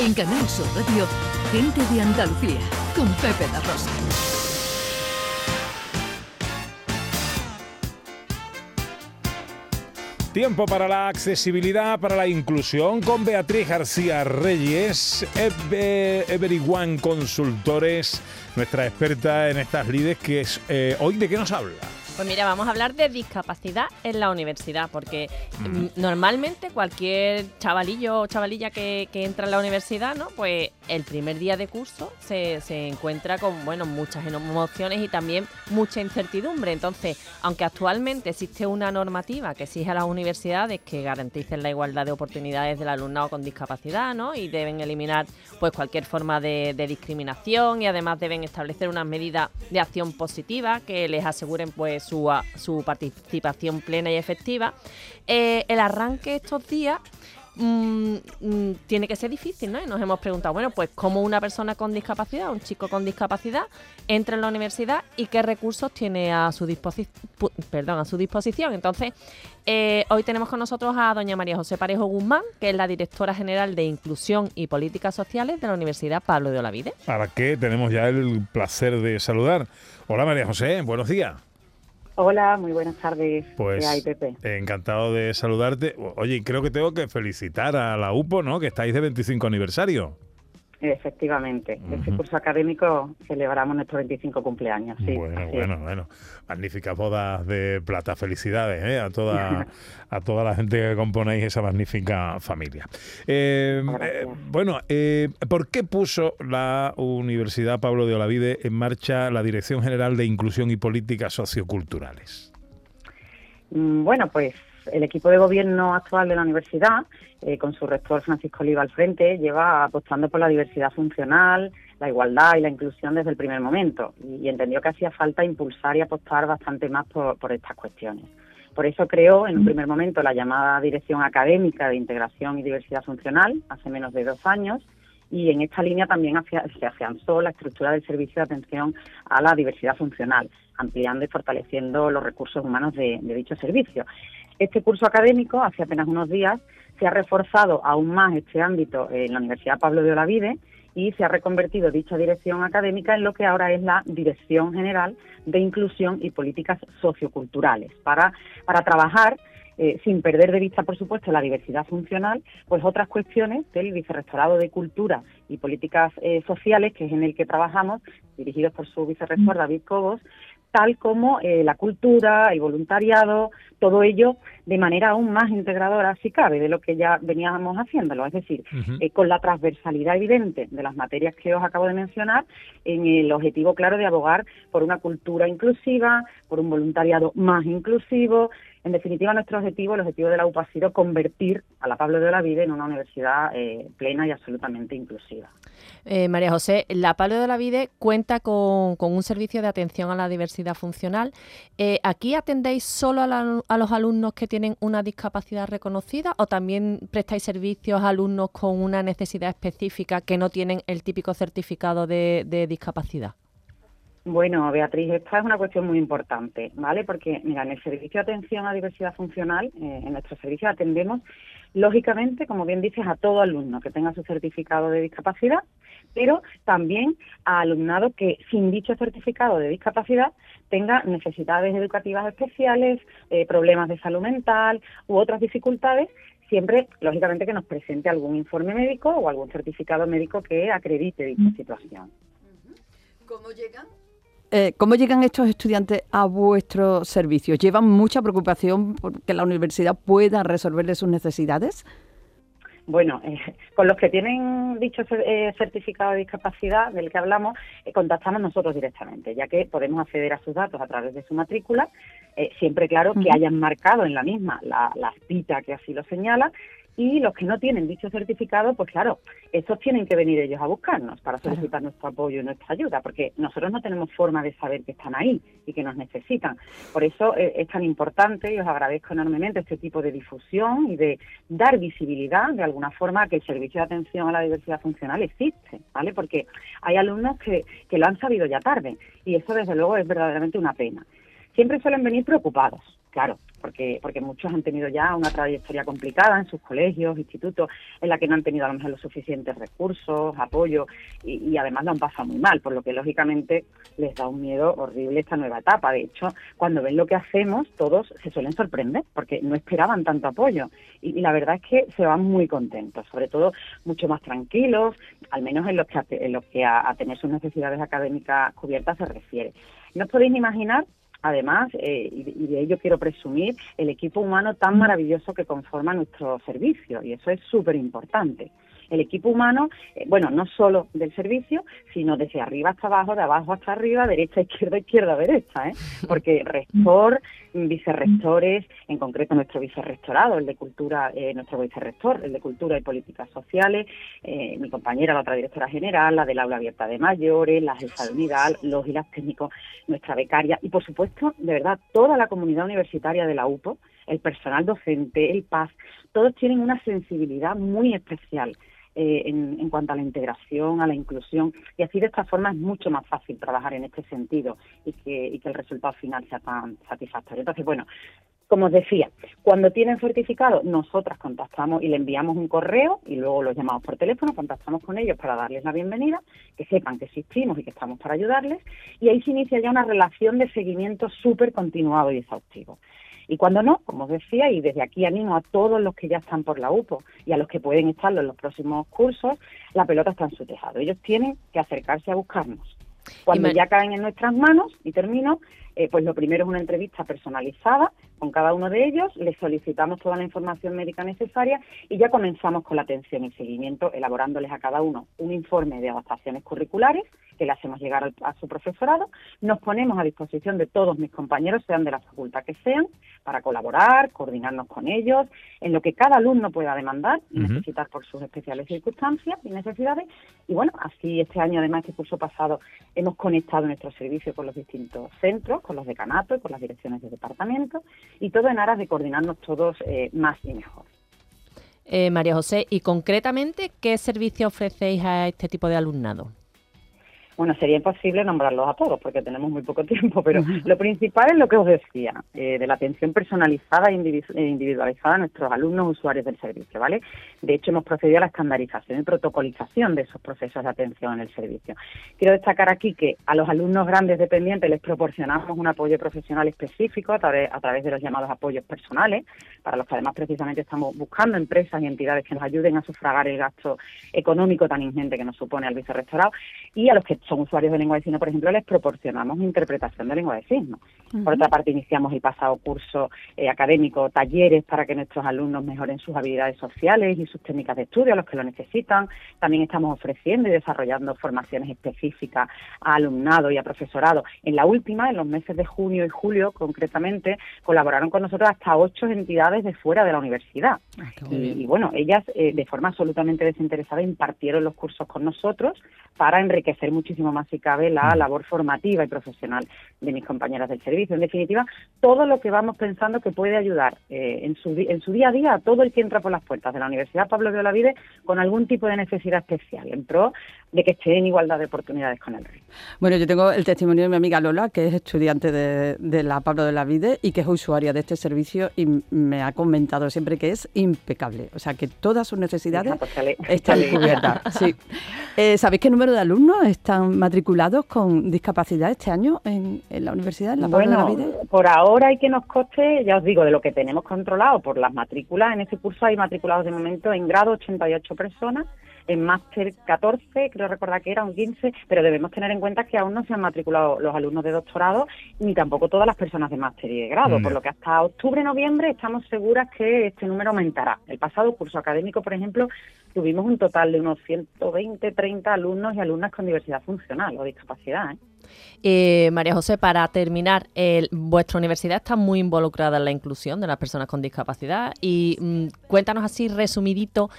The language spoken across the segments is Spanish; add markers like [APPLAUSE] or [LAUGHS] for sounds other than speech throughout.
En Canal Sur Radio, Gente de Andalucía, con Pepe La Rosa. Tiempo para la accesibilidad, para la inclusión con Beatriz García Reyes, Everyone Consultores, nuestra experta en estas lides, que es eh, hoy de qué nos habla. Pues mira, vamos a hablar de discapacidad en la universidad, porque mm, normalmente cualquier chavalillo o chavalilla que, entra en la universidad, ¿no? Pues el primer día de curso se, se, encuentra con, bueno, muchas emociones y también mucha incertidumbre. Entonces, aunque actualmente existe una normativa que exige a las universidades que garanticen la igualdad de oportunidades del alumnado con discapacidad, ¿no? Y deben eliminar, pues, cualquier forma de, discriminación y además deben establecer unas medidas de acción positiva que les aseguren, pues, su, participación plena y efectiva, eh, el arranque estos días mm, mm, tiene que ser difícil, ¿no? Y nos hemos preguntado, bueno, pues cómo una persona con discapacidad, un chico con discapacidad, entra en la universidad y qué recursos tiene a su, perdón, a su disposición. Entonces, eh, hoy tenemos con nosotros a doña María José Parejo Guzmán, que es la directora general de Inclusión y Políticas Sociales de la Universidad Pablo de Olavide. Para qué tenemos ya el placer de saludar. Hola María José, buenos días. Hola, muy buenas tardes. Pues encantado de saludarte. Oye, creo que tengo que felicitar a la UPO, ¿no? Que estáis de 25 aniversario. Efectivamente, este curso académico celebramos nuestro 25 cumpleaños. Sí, bueno, bueno, bueno. Magníficas bodas de plata. Felicidades ¿eh? a, toda, [LAUGHS] a toda la gente que componéis esa magnífica familia. Eh, eh, bueno, ¿por qué puso la Universidad Pablo de Olavide en marcha la Dirección General de Inclusión y Políticas Socioculturales? Mm, bueno, pues el equipo de gobierno actual de la universidad, eh, con su rector Francisco Oliva al frente, lleva apostando por la diversidad funcional, la igualdad y la inclusión desde el primer momento y, entendió que hacía falta impulsar y apostar bastante más por, estas cuestiones. Por eso creó en un primer momento la llamada Dirección Académica de Integración y Diversidad Funcional, hace menos de dos años, y en esta línea también se afianzó la estructura del servicio de atención a la diversidad funcional, ampliando y fortaleciendo los recursos humanos de dicho servicio. Este curso académico, hace apenas unos días, se ha reforzado aún más este ámbito en la Universidad Pablo de Olavide y se ha reconvertido dicha dirección académica en lo que ahora es la Dirección General de Inclusión y Políticas Socioculturales, para, para trabajar eh, sin perder de vista, por supuesto, la diversidad funcional, pues otras cuestiones del Vicerrectorado de Cultura y Políticas eh, Sociales, que es en el que trabajamos, dirigidos por su vicerrector David Cobos, tal como eh, la cultura, el voluntariado, todo ello de manera aún más integradora, si cabe, de lo que ya veníamos haciéndolo. Es decir, eh, con la transversalidad evidente de las materias que os acabo de mencionar, en el objetivo claro de abogar por una cultura inclusiva, por un voluntariado más inclusivo, en definitiva, nuestro objetivo, el objetivo de la UPA ha sido convertir a la Pablo de Olavide en una universidad eh, plena y absolutamente inclusiva. Eh, María José, la Pablo de Olavide cuenta con, un servicio de atención a la diversidad funcional. Eh, ¿Aquí atendéis solo a, los alumnos que tienen una discapacidad reconocida o también prestáis servicios a alumnos con una necesidad específica que no tienen el típico certificado de discapacidad? Bueno, Beatriz, esta es una cuestión muy importante, ¿vale? Porque, mira, en el servicio de atención a diversidad funcional, eh, en nuestro servicio atendemos, lógicamente, como bien dices, a todo alumno que tenga su certificado de discapacidad, pero también a alumnado que, sin dicho certificado de discapacidad, tenga necesidades educativas especiales, eh, problemas de salud mental u otras dificultades siempre, lógicamente, que nos presente algún informe médico o algún certificado médico que acredite dicha situación. ¿Cómo llegan? Eh, ¿Cómo llegan estos estudiantes a vuestros servicios? ¿Llevan mucha preocupación porque la universidad pueda resolverles sus necesidades? Bueno, eh, con los que tienen dicho eh, certificado de discapacidad del que hablamos, contactamos nosotros directamente, ya que podemos acceder a sus datos a través de su matrícula, siempre claro que hayan marcado en la misma la, la cita que así lo señala y los que no tienen dicho certificado, pues claro, esos tienen que venir ellos a buscarnos para solicitar nuestro apoyo y nuestra ayuda, porque nosotros no tenemos forma de saber que están ahí y que nos necesitan. Por eso eh, es tan importante y os agradezco enormemente este tipo de difusión y de dar visibilidad de alguna forma que el servicio de atención a la diversidad funcional existe, ¿vale? Porque hay alumnos que, que lo han sabido ya tarde y eso desde luego es verdaderamente una pena. Siempre suelen venir preocupados, Claro, porque, porque muchos han tenido ya una trayectoria complicada en sus colegios, institutos, en la que no han tenido a lo mejor los suficientes recursos, apoyo y, además lo han pasado muy mal, por lo que lógicamente les da un miedo horrible esta nueva etapa. De hecho, cuando ven lo que hacemos, todos se suelen sorprender porque no esperaban tanto apoyo y, la verdad es que se van muy contentos, sobre todo mucho más tranquilos, al menos en lo que a, en lo que a, tener sus necesidades académicas cubiertas se refiere. No os podéis imaginar además, eh, y, de ello quiero presumir, el equipo humano tan maravilloso que conforma nuestro servicio, y eso es súper importante el equipo humano, eh, bueno, no solo del servicio, sino desde arriba hasta abajo, de abajo hasta arriba, derecha, izquierda, izquierda, derecha, ¿eh? porque rector, vicerrectores, en concreto nuestro vicerrectorado, el de Cultura, eh, nuestro vicerrector, el de Cultura y Políticas Sociales, eh, mi compañera, la otra directora general, la del aula abierta de mayores, la jefa de unidad, los y técnicos, nuestra becaria y, por supuesto, de verdad, toda la comunidad universitaria de la UPO, el personal docente, el PAS, todos tienen una sensibilidad muy especial eh, en, cuanto a la integración, a la inclusión, y así de esta forma es mucho más fácil trabajar en este sentido y que, y que el resultado final sea tan satisfactorio. Entonces, bueno, como os decía, cuando tienen certificado, nosotras contactamos y le enviamos un correo y luego los llamamos por teléfono, contactamos con ellos para darles la bienvenida, que sepan que existimos y que estamos para ayudarles, y ahí se inicia ya una relación de seguimiento súper continuado y exhaustivo. Y cuando no, como os decía, y desde aquí animo a todos los que ya están por la UPO y a los que pueden estarlo en los próximos cursos, la pelota está en su tejado. Ellos tienen que acercarse a buscarnos. Cuando ya caen en nuestras manos, y termino, eh, pues lo primero es una entrevista personalizada con cada uno de ellos, les solicitamos toda la información médica necesaria y ya comenzamos con la atención y seguimiento, elaborándoles a cada uno un informe de adaptaciones curriculares que le hacemos llegar a su profesorado. Nos ponemos a disposición de todos mis compañeros, sean de la facultad que sean, para colaborar, coordinarnos con ellos, en lo que cada alumno pueda demandar y necesitar por sus especiales circunstancias y necesidades. Y bueno, así este año, además, este curso pasado, hemos conectado nuestro servicio con los distintos centros, con los decanatos y con las direcciones de departamento y todo en aras de coordinarnos todos eh, más y mejor. Eh, María José, y concretamente, ¿qué servicio ofrecéis a este tipo de alumnado? Bueno, sería imposible nombrarlos a todos porque tenemos muy poco [LAUGHS] tiempo, pero lo principal es lo que os decía, eh, de la atención personalizada e individualizada a nuestros alumnos usuarios del servicio, ¿vale? De hecho, hemos procedido a la estandarización y protocolización de esos procesos de atención en el servicio. Quiero destacar aquí que a los alumnos grandes dependientes les proporcionamos un apoyo profesional específico a través, a través de los llamados apoyos personales, para los que además precisamente estamos buscando empresas y entidades que nos ayuden a sufragar el gasto económico tan ingente que nos supone el vicerrectorado, y a los que son usuarios de lengua de signos, por ejemplo, les proporcionamos interpretación de lengua de signos. Por otra parte, iniciamos el pasado curso eh, académico, talleres para que nuestros alumnos mejoren sus habilidades sociales y sus técnicas de estudio a los que lo necesitan. También estamos ofreciendo y desarrollando formaciones específicas a alumnado y a profesorado. En la última, en los meses de junio y julio, concretamente, colaboraron con nosotros hasta ocho entidades de fuera de la universidad. Ah, y, bueno, ellas, eh, de forma absolutamente desinteresada, impartieron los cursos con nosotros para enriquecer muchísimo más si cabe la mm. labor formativa y profesional de mis compañeras del servicio. En definitiva, todo lo que vamos pensando que puede ayudar eh, en, su, en su día a día a todo el que entra por las puertas de la Universidad Pablo de Olavide con algún tipo de necesidad especial, en pro de que esté en igualdad de oportunidades con el resto. Bueno, yo tengo el testimonio de mi amiga Lola, que es estudiante de, la Pablo de Olavide y que es usuaria de este servicio y me ha comentado siempre que es impecable, o sea que todas sus necesidades pues están cubiertas. [LAUGHS] Sí. Eh, ¿Sabéis qué número de alumnos están matriculados con discapacidad este año en, la universidad, en la Bueno, por ahora hay que nos coste, ya os digo, de lo que tenemos controlado por las matrículas, en este curso hay matriculados de momento en grado 88 personas, en máster 14, creo recordar que era un 15, pero debemos tener en cuenta que aún no se han matriculado los alumnos de doctorado ni tampoco todas las personas de máster y de grado, por lo que hasta octubre, noviembre estamos seguras que este número aumentará. El pasado curso académico, por ejemplo, tuvimos un total de unos 120, 30 alumnos y alumnas con diversidad funcional o discapacidad. ¿eh? Eh, María José, para terminar, vuestra universidad está muy involucrada en la inclusión de las personas con discapacidad y mm, cuéntanos así resumidito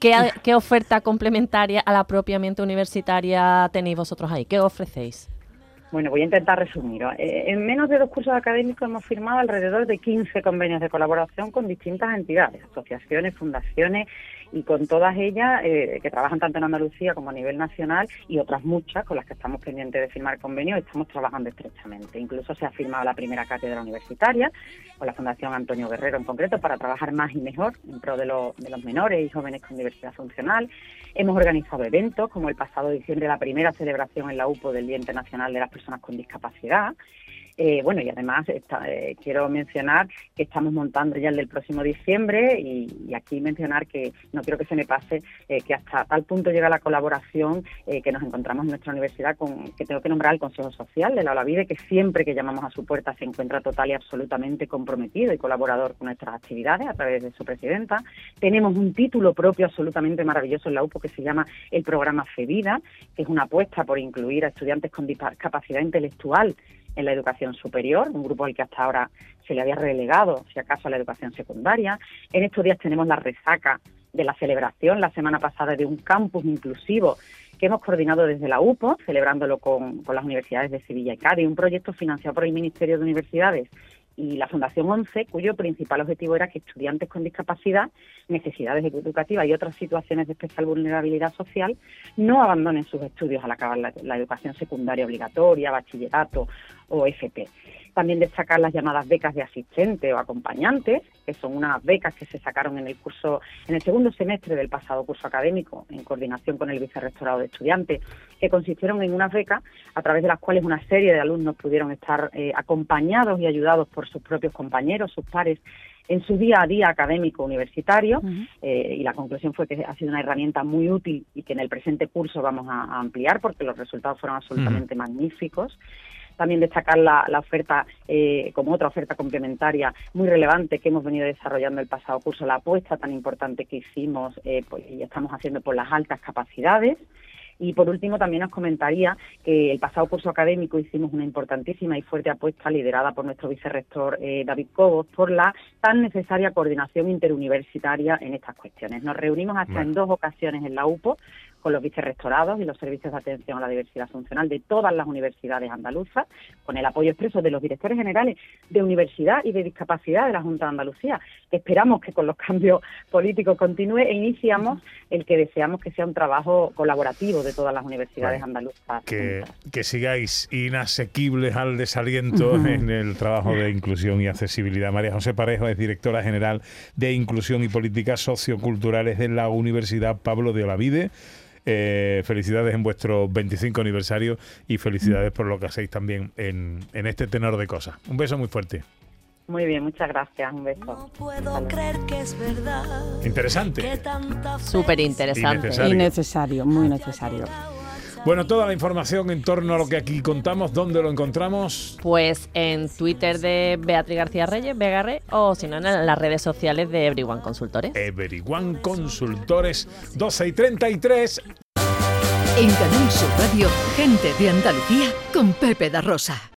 ¿Qué, oferta complementaria a la propiamente universitaria tenéis vosotros ahí? ¿Qué ofrecéis? Bueno, voy a intentar resumir. Eh, en menos de dos cursos académicos hemos firmado alrededor de 15 convenios de colaboración con distintas entidades, asociaciones, fundaciones y con todas ellas eh, que trabajan tanto en Andalucía como a nivel nacional y otras muchas con las que estamos pendientes de firmar convenios, estamos trabajando estrechamente. Incluso se ha firmado la primera cátedra universitaria con la Fundación Antonio Guerrero en concreto para trabajar más y mejor en pro de, de los menores y jóvenes con diversidad funcional. Hemos organizado eventos como el pasado diciembre la primera celebración en la UPO del Día Internacional de las personas con discapacidad. Eh, bueno, y además eh, quiero mencionar que estamos montando ya el del próximo diciembre y, aquí mencionar que no quiero que se me pase eh, que hasta tal punto llega la colaboración que nos encontramos en nuestra universidad con que tengo que nombrar al Consejo Social de la Olavide, que siempre que llamamos a su puerta se encuentra total y absolutamente comprometido y colaborador con nuestras actividades a través de su presidenta. Tenemos un título propio absolutamente maravilloso en la UPO que se llama el programa FEVIDA, que es una apuesta por incluir a estudiantes con discapacidad intelectual en la educación superior, un grupo al que hasta ahora se le había relegado, si acaso, a la educación secundaria. En estos días tenemos la resaca de la celebración la semana pasada de un campus inclusivo que hemos coordinado desde la UPO, celebrándolo con, con las universidades de Sevilla y Cádiz, un proyecto financiado por el Ministerio de Universidades y la Fundación 11, cuyo principal objetivo era que estudiantes con discapacidad, necesidades educativas y otras situaciones de especial vulnerabilidad social no abandonen sus estudios al acabar la, educación secundaria obligatoria, bachillerato o FP. También destacar las llamadas becas de asistente o acompañantes, que son unas becas que se sacaron en el curso, en el segundo semestre del pasado curso académico, en coordinación con el vicerrectorado de estudiantes, que consistieron en unas becas a través de las cuales una serie de alumnos pudieron estar eh, acompañados y ayudados por sus propios compañeros, sus pares, en su día a día académico universitario eh, y la conclusión fue que ha sido una herramienta muy útil y que en el presente curso vamos a, ampliar porque los resultados fueron absolutamente magníficos. También destacar la, oferta eh, como otra oferta complementaria muy relevante que hemos venido desarrollando el pasado curso, la apuesta tan importante que hicimos eh, pues, y estamos haciendo por las altas capacidades. Y por último, también os comentaría que el pasado curso académico hicimos una importantísima y fuerte apuesta liderada por nuestro vicerrector eh, David Cobos por la tan necesaria coordinación interuniversitaria en estas cuestiones. Nos reunimos hasta en dos ocasiones en la UPO con los vicerrectorados y los servicios de atención a la diversidad funcional de todas las universidades andaluzas, con el apoyo expreso de los directores generales de universidad y de discapacidad de la Junta de Andalucía. Esperamos que con los [LAUGHS] cambios políticos continúe e iniciamos el que deseamos que sea un trabajo colaborativo de todas las universidades andaluzas. Que, que, sigáis inasequibles al desaliento [LAUGHS] en el trabajo de inclusión y accesibilidad. María José Parejo es directora general de Inclusión y Políticas Socioculturales de la Universidad Pablo de Olavide. Eh, felicidades en vuestro 25 aniversario y felicidades por lo que hacéis también en, este tenor de cosas. Un beso muy fuerte. Muy bien, muchas gracias. Un beso. No puedo creer que es verdad. Interesante. Súper interesante. Y necesario, muy necesario. Bueno, toda la información en torno a lo que aquí contamos, ¿dónde lo encontramos? Pues en Twitter de Beatriz García Reyes, Begarre, o si no, en las redes sociales de Everyone Consultores. Everyone Consultores, 12 y 33. En Canal Sur Radio, gente de Andalucía con Pepe da Rosa.